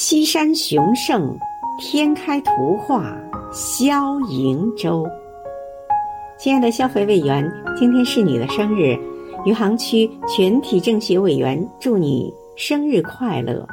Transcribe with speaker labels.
Speaker 1: 西山雄盛，天开图画，萧瀛洲。亲爱的消费委员，今天是你的生日，余杭区全体政协委员，祝你生日快乐。